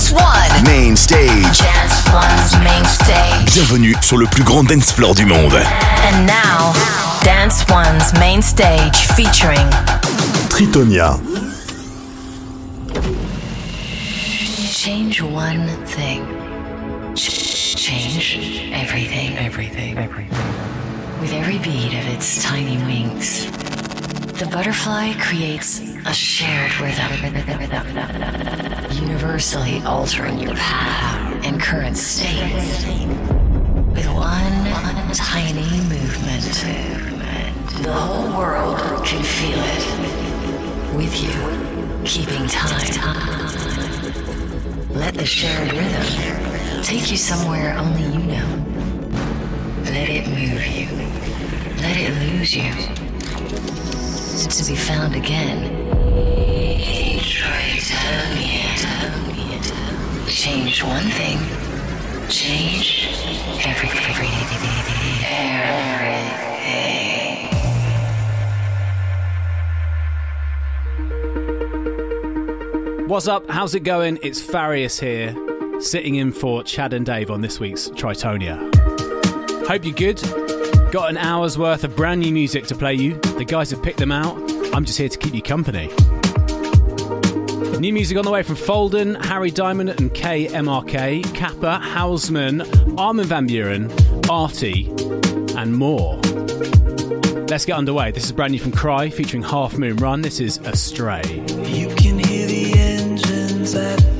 Dance One. Main stage. Dance One's main stage. Bienvenue sur le plus grand dance floor du monde. And now, Dance One's main stage featuring Tritonia. Change one thing. Ch- Change everything. Everything. Everything. With every beat of its tiny wings, the butterfly creates a shared rhythm, universally altering your path and current state. With one tiny movement, the whole world can feel it. With you, keeping time. Let the shared rhythm take you somewhere only you know. Let it move you. Let it lose you. To be found again. Change one thing. Change everything. Everything. What's up? How's it going? It's Farius here, sitting in for Chad and Dave on this week's Tritonia. Hope you're good. Got an hour's worth of brand new music to play you. The guys have picked them out. I'm just here to keep you company. New music on the way from Folden, Harry Diamond and KMRK, Kappa, Hausman, Armin van Buuren, ARTY, and more. Let's get underway. This is brand new from CRi featuring Half Moon Run. This is Astray. You can hear the engines at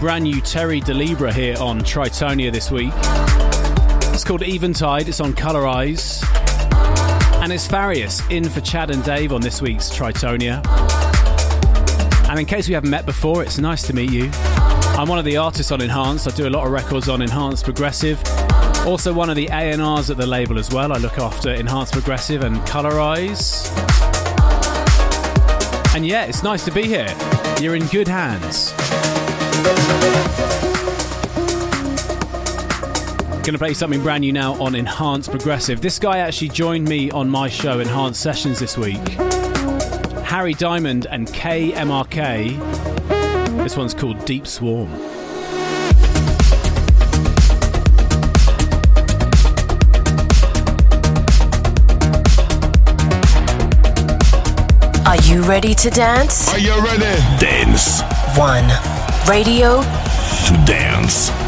Brand new Terry Da Libra here on Tritonia this week. It's called Eventide, it's on Colorize. And it's Farius in for Chad and Dave on this week's Tritonia. And in case we haven't met before, it's nice to meet you. I'm one of the artists on Enhanced. I do a lot of records on Enhanced Progressive. Also one of the A&Rs at the label as well. I look after Enhanced Progressive and Colorize. And yeah, it's nice to be here. You're in good hands. Gonna play something brand new now on Enhanced Progressive. This guy actually joined me on my show Enhanced Sessions this week. Harry Diamond and KMRK. This one's called Deep Swarm. Are you ready to dance? Are you ready? Dance. One. Radio to dance.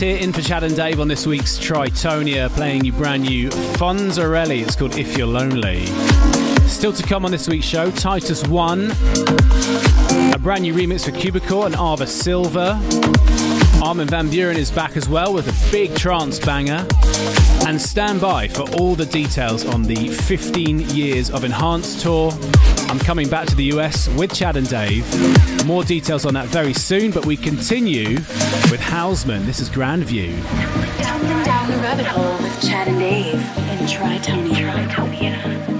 Here in for Chad and Dave on this week's Tritonia, playing you brand new Fonzarelli. It's called If You're Lonely. Still to come on this week's show, Titus One, a brand new remix for Cubicore and Ava Silva. Armin van Buuren is back as well with a big trance banger. And stand by for all the details on the 15 years of Enhanced tour. I'm coming back to the US with Chad and Dave. More details on that very soon, but we continue with Hausman. This is Grand View. Down the rabbit hole with Chad and Dave in.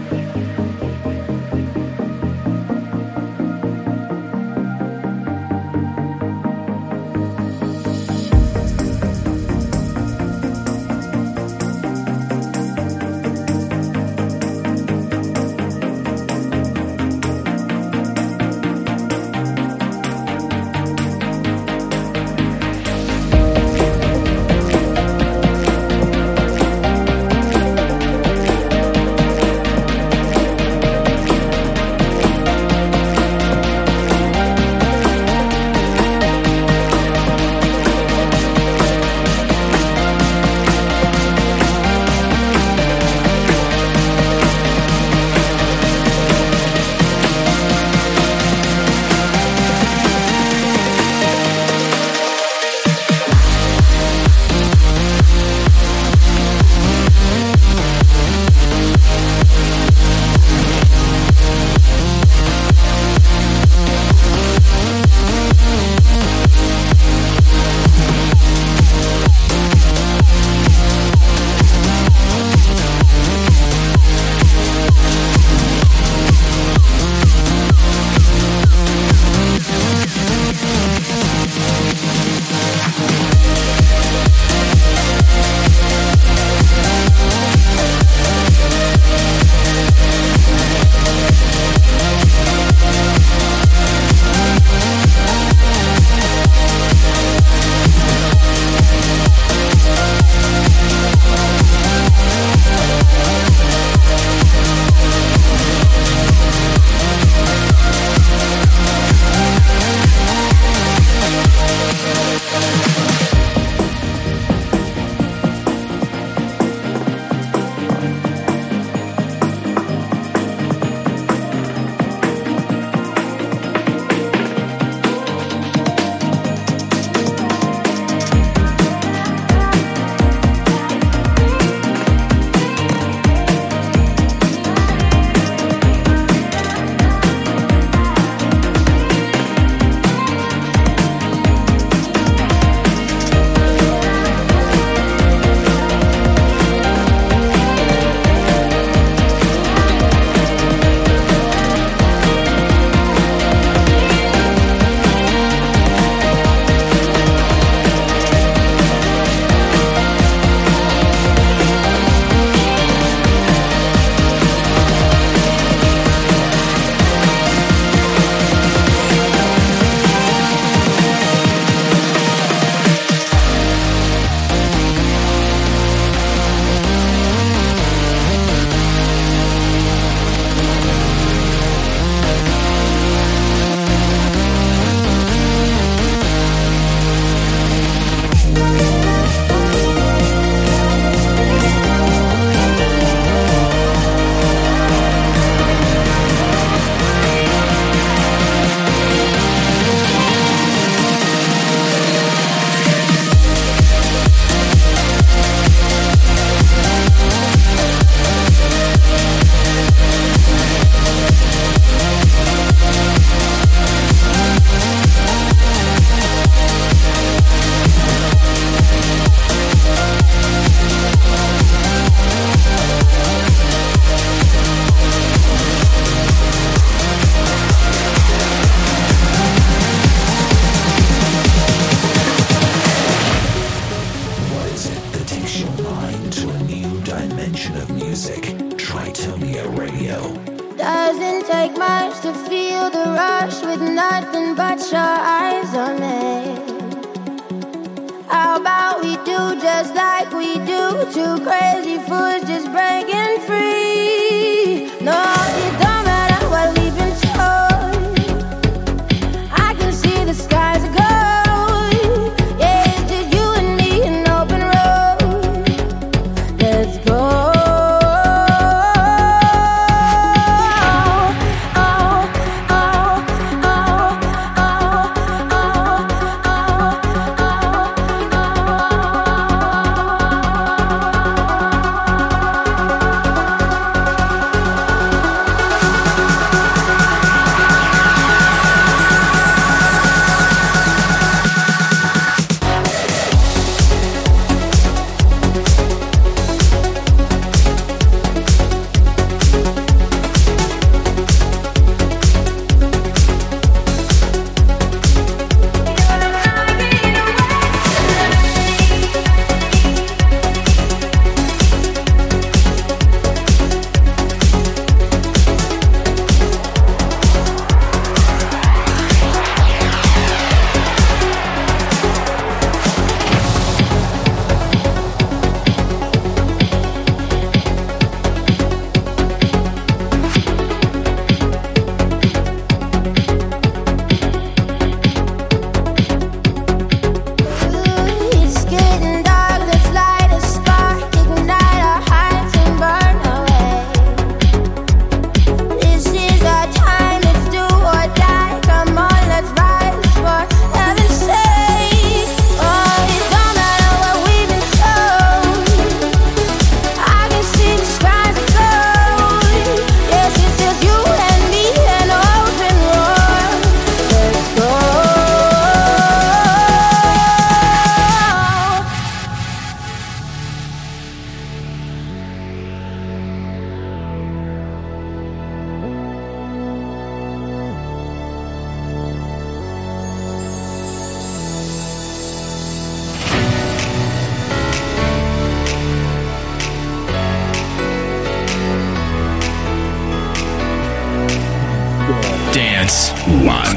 One.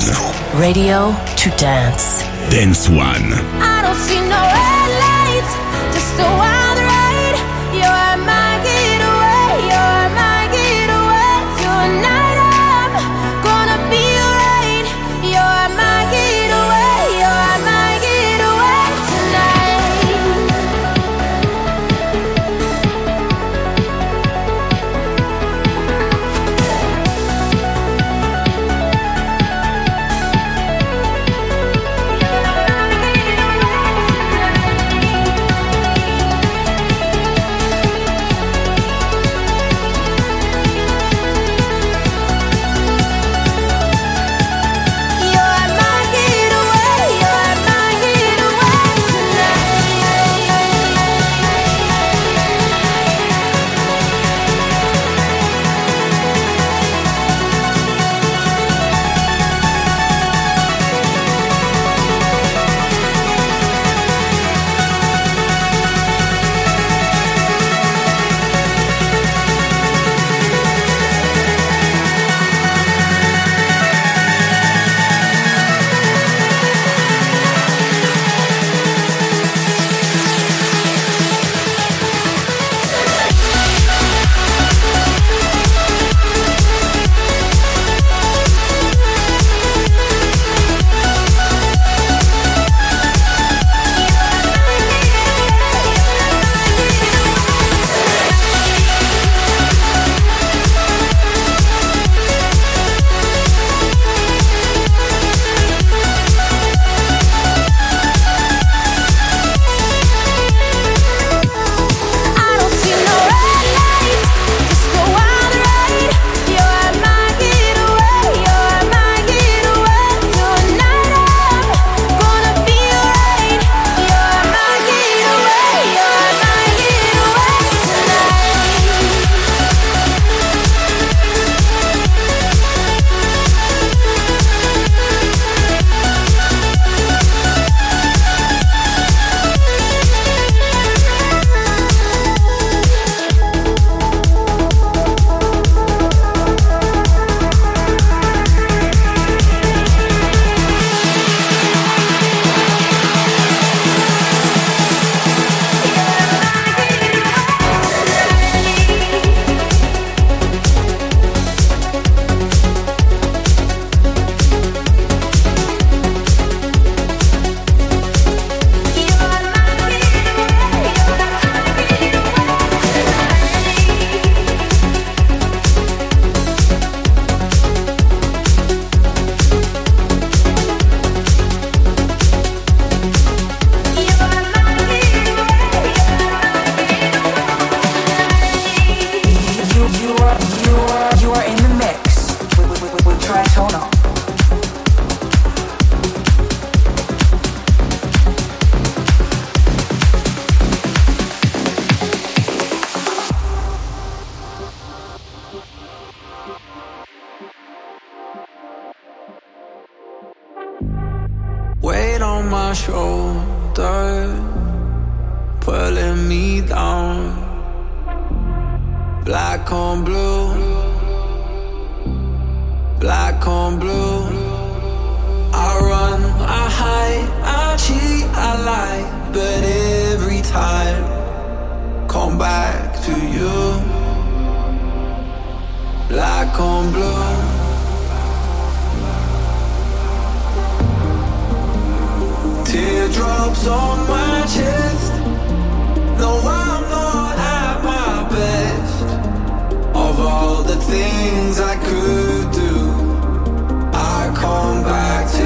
Radio to dance. Dance One. I don't see no red lights, just a wild ride. You're pulling me down. Black on blue, black on blue. I run, I hide, I cheat, I lie, but every time, come back to you. Black on blue. Teardrops on my chest. No, I'm not at my best. Of all the things I could do, I come back to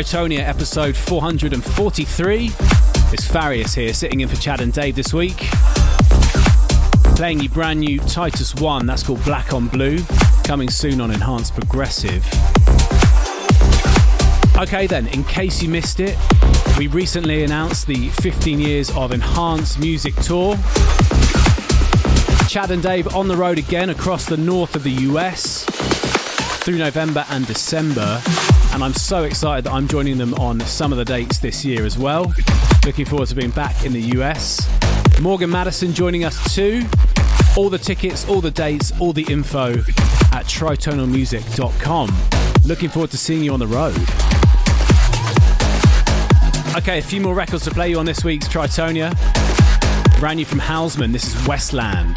Tritonia episode 443. It's Farius here, sitting in for Chad and Dave this week. Playing you brand new Titus 1, that's called Black on Blue, coming soon on Enhanced Progressive. Okay, then, in case you missed it, we recently announced the 15 years of Enhanced Music Tour. Chad and Dave on the road again across the north of the US through November and December. And I'm so excited that I'm joining them on some of the dates this year as well. Looking forward to being back in the US. Morgin Madison joining us too. All the tickets, all the dates, all the info at tritonalmusic.com. Looking forward to seeing you on the road. Okay, a few more records to play you on this week's Tritonia. Brand new from Houseman. This is Westland.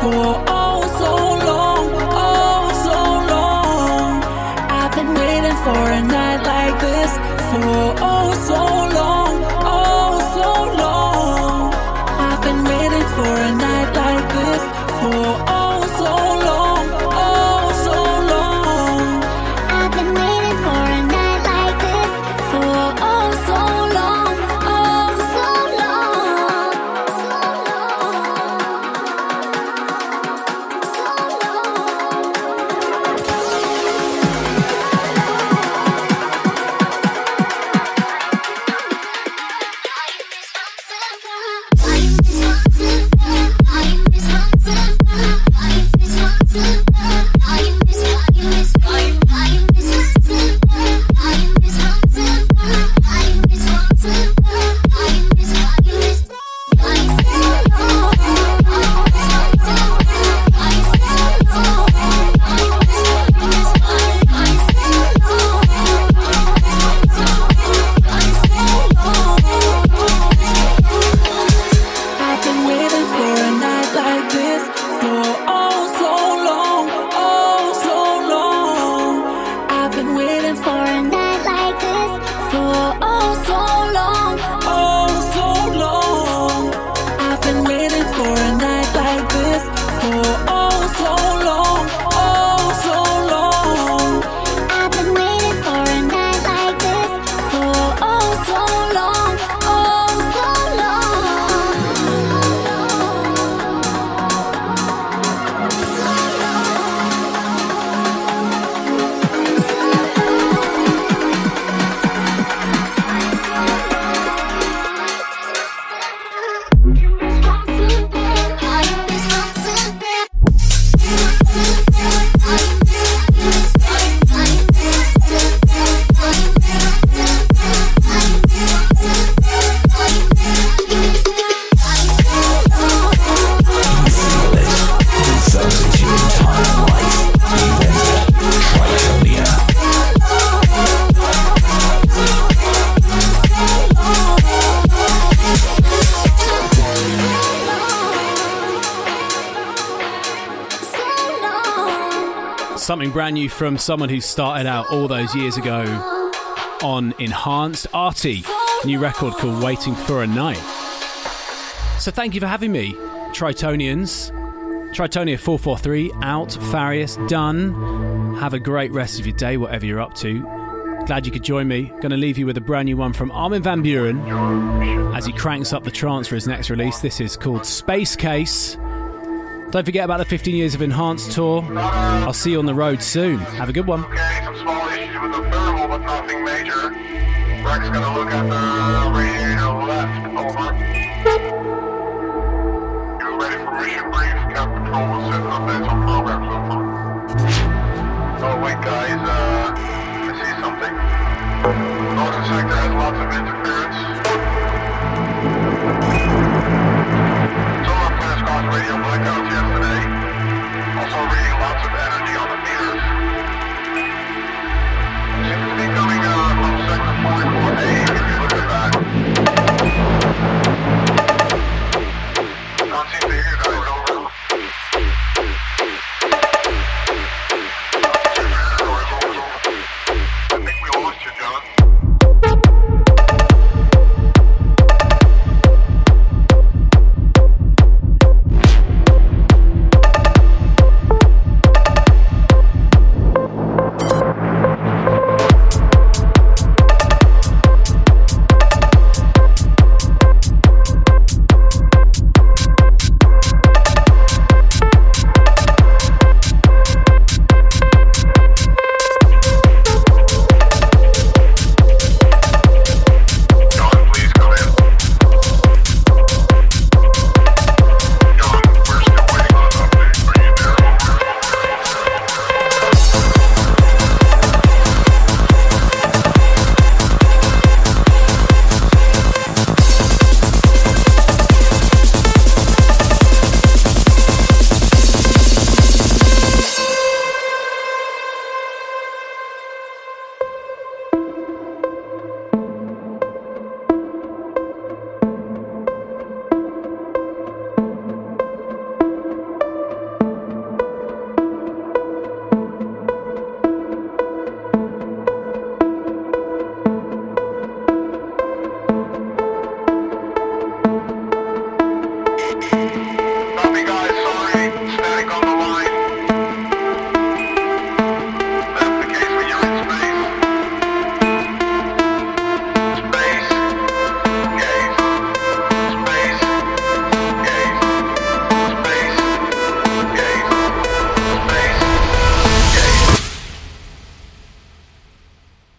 for oh so long, oh so long. I've been waiting for a night like this for oh so long. From someone who started out all those years ago on Enhanced. ARTY, new record called Waiting for a Night. So thank you for having me, Tritonians. Tritonia 443 out, Farius done. Have a great rest of your day, whatever you're up to. Glad you could join me. Going to leave you with a brand new one from Armin van Buuren as he cranks up the trance for his next release. This is called Space Case. Don't forget about the 15 years of Enhanced tour. I'll see you on the road soon. Have a good one. Okay, some small issues with the thermal, but nothing major. Breck's gonna look at the radiator left. Over. You ready for mission brief? Cap Control will send updates on programs. Over. Oh wait, guys. Uh, I see something. Northern sector has lots of interference. Solar flash radio blackouts